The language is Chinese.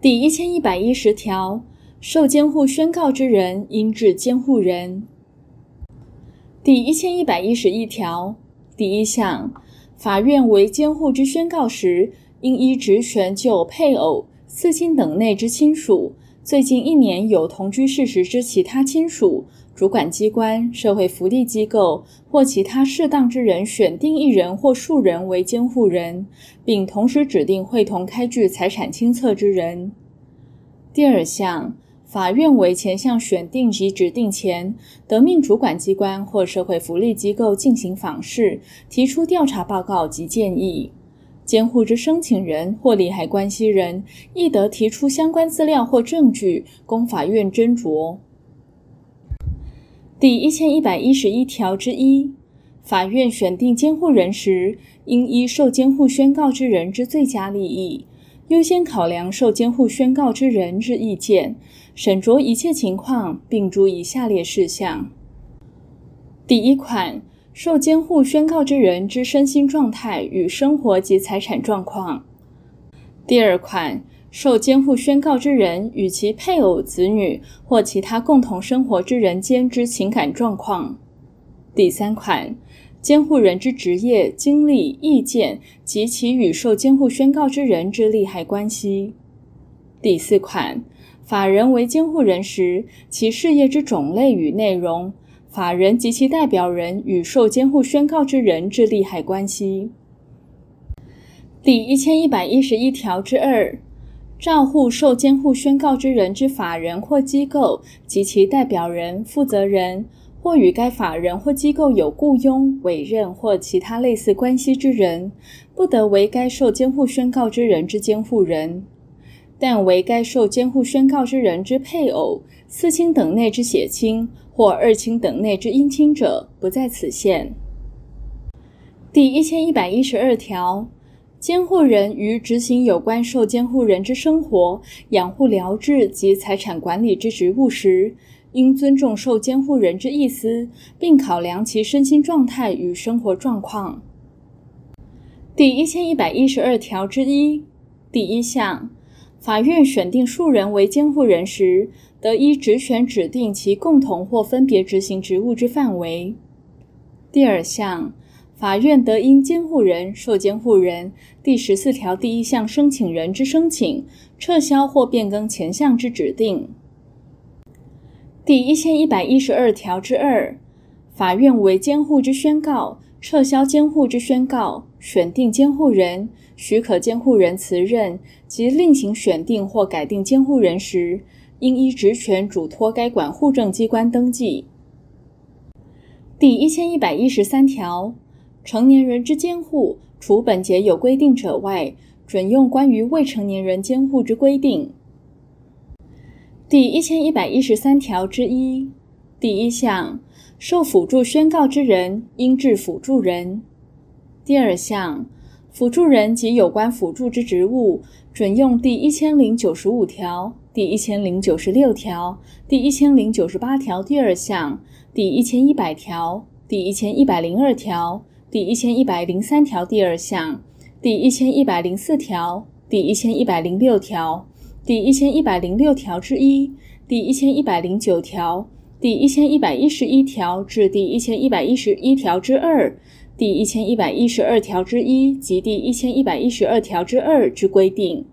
第一千一百一十条，受监护宣告之人应致监护人。第一千一百一十一条第一项，法院为监护之宣告时，应依职权就配偶、四亲等内之亲属，最近一年有同居事实之其他亲属，主管机关、社会福利机构或其他适当之人选定一人或数人为监护人，并同时指定会同开具财产清册之人。第二项，法院为前项选定及指定前，得命主管机关或社会福利机构进行访视，提出调查报告及建议。监护之申请人或利害关系人亦得提出相关资料或证据，供法院斟酌。第一千一百一十一条之一，法院选定监护人时，应依受监护宣告之人之最佳利益，优先考量受监护宣告之人之意见，审酌一切情况，并注意下列事项：第一款。受监护宣告之人之身心状态与生活及财产状况。第二款，受监护宣告之人与其配偶、子女或其他共同生活之人间之情感状况。第三款，监护人之职业、经历、意见及其与受监护宣告之人之利害关系。第四款，法人为监护人时，其事业之种类与内容。法人及其代表人与受监护宣告之人之利害关系。第一千一百一十一条之二，照护受监护宣告之人之法人或机构及其代表人、负责人，或与该法人或机构有雇佣、委任或其他类似关系之人，不得为该受监护宣告之人之监护人，但为该受监护宣告之人之配偶、四亲等内之血亲。或二亲等内之姻亲者，不在此限。第一千一百一十二条，监护人于执行有关受监护人之生活、养护、疗治及财产管理之职务时，应尊重受监护人之意思，并考量其身心状态与生活状况。第一千一百一十二条之一第一项，法院选定数人为监护人时，得依职权指定其共同或分别执行职务之范围。第二项，法院得因监护人、受监护人第十四条第一项申请人之申请，撤销或变更前项之指定。第一千一百一十二条之二，法院为监护之宣告、撤销监护之宣告、选定监护人、许可监护人辞任及另行选定或改定监护人时，应依职权嘱托该管户政机关登记。第一千一百一十三条，成年人之监护，除本节有规定者外，准用关于未成年人监护之规定。第一千一百一十三条之一第一项，受辅助宣告之人，应致辅助人。第二项，辅助人及有关辅助之职务，准用第一千零九十五条。第一千零九十六条、第一千零九十八条第二项、第一千一百条、第一千一百零二条、第一千一百零三条第二项、第一千一百零四条、第一千一百零六条、第一千一百零六条之一、第一千一百零九条、第一千一百一十一条至第一千一百一十一条之二、第一千一百一十二条之一及第一千一百一十二条之二之规定。